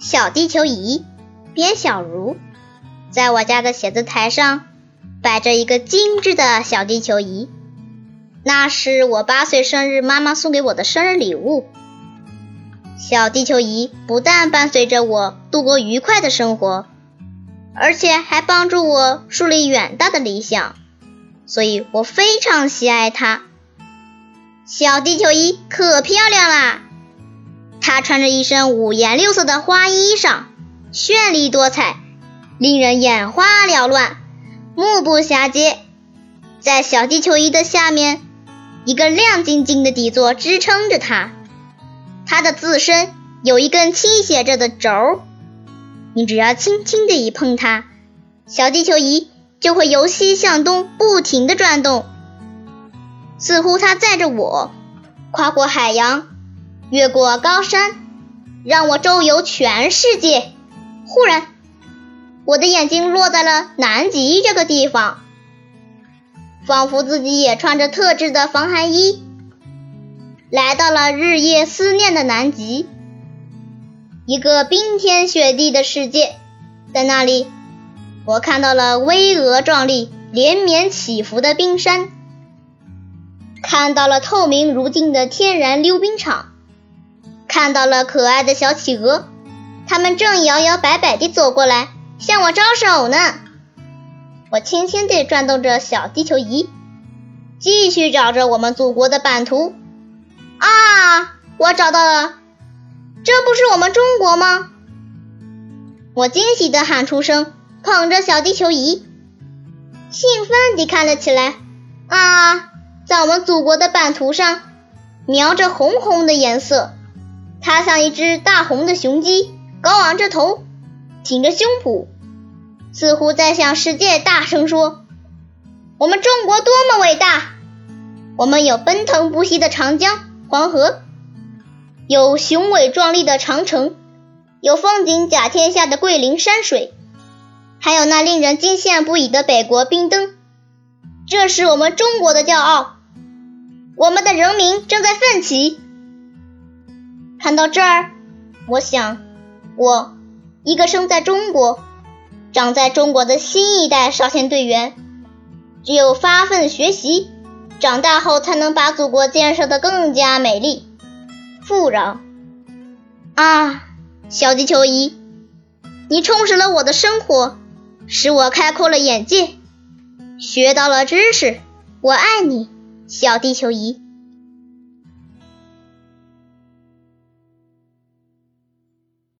小地球仪，边小茹。在我家的写字台上摆着一个精致的小地球仪，那是我八岁生日妈妈送给我的生日礼物。小地球仪不但伴随着我度过愉快的生活，而且还帮助我树立远大的理想，所以我非常喜爱它。小地球仪可漂亮啦！穿着一身五颜六色的花衣裳，绚丽多彩，令人眼花缭乱，目不暇接。在小地球仪的下面，一个亮晶晶的底座支撑着它，它的自身有一根倾斜着的轴，你只要轻轻的一碰它，小地球仪就会由西向东不停的转动。似乎它载着我，跨过海洋，越过高山，让我周游全世界。忽然，我的眼睛落在了南极这个地方，仿佛自己也穿着特制的防寒衣，来到了日夜思念的南极，一个冰天雪地的世界。在那里，我看到了巍峨壮丽、连绵起伏的冰山。看到了透明如镜的天然溜冰场，看到了可爱的小企鹅，它们正摇摇摆摆地走过来，向我招手呢。我轻轻地转动着小地球仪，继续找着我们祖国的版图。啊，我找到了，这不是我们中国吗？我惊喜地喊出声，捧着小地球仪，兴奋地看了起来。啊！在我们祖国的版图上，描着红红的颜色。它像一只大红的雄鸡，高昂着头，挺着胸脯，似乎在向世界大声说：“我们中国多么伟大！我们有奔腾不息的长江、黄河，有雄伟壮丽的长城，有风景甲天下的桂林山水，还有那令人惊羡不已的北国冰灯。这是我们中国的骄傲。”我们的人民正在奋起。看到这儿，我想，我一个生在中国、长在中国的新一代少先队员，只有发奋学习，长大后才能把祖国建设的更加美丽、富饶。啊，小地球仪，你充实了我的生活，使我开阔了眼界，学到了知识。我爱你。小地球仪。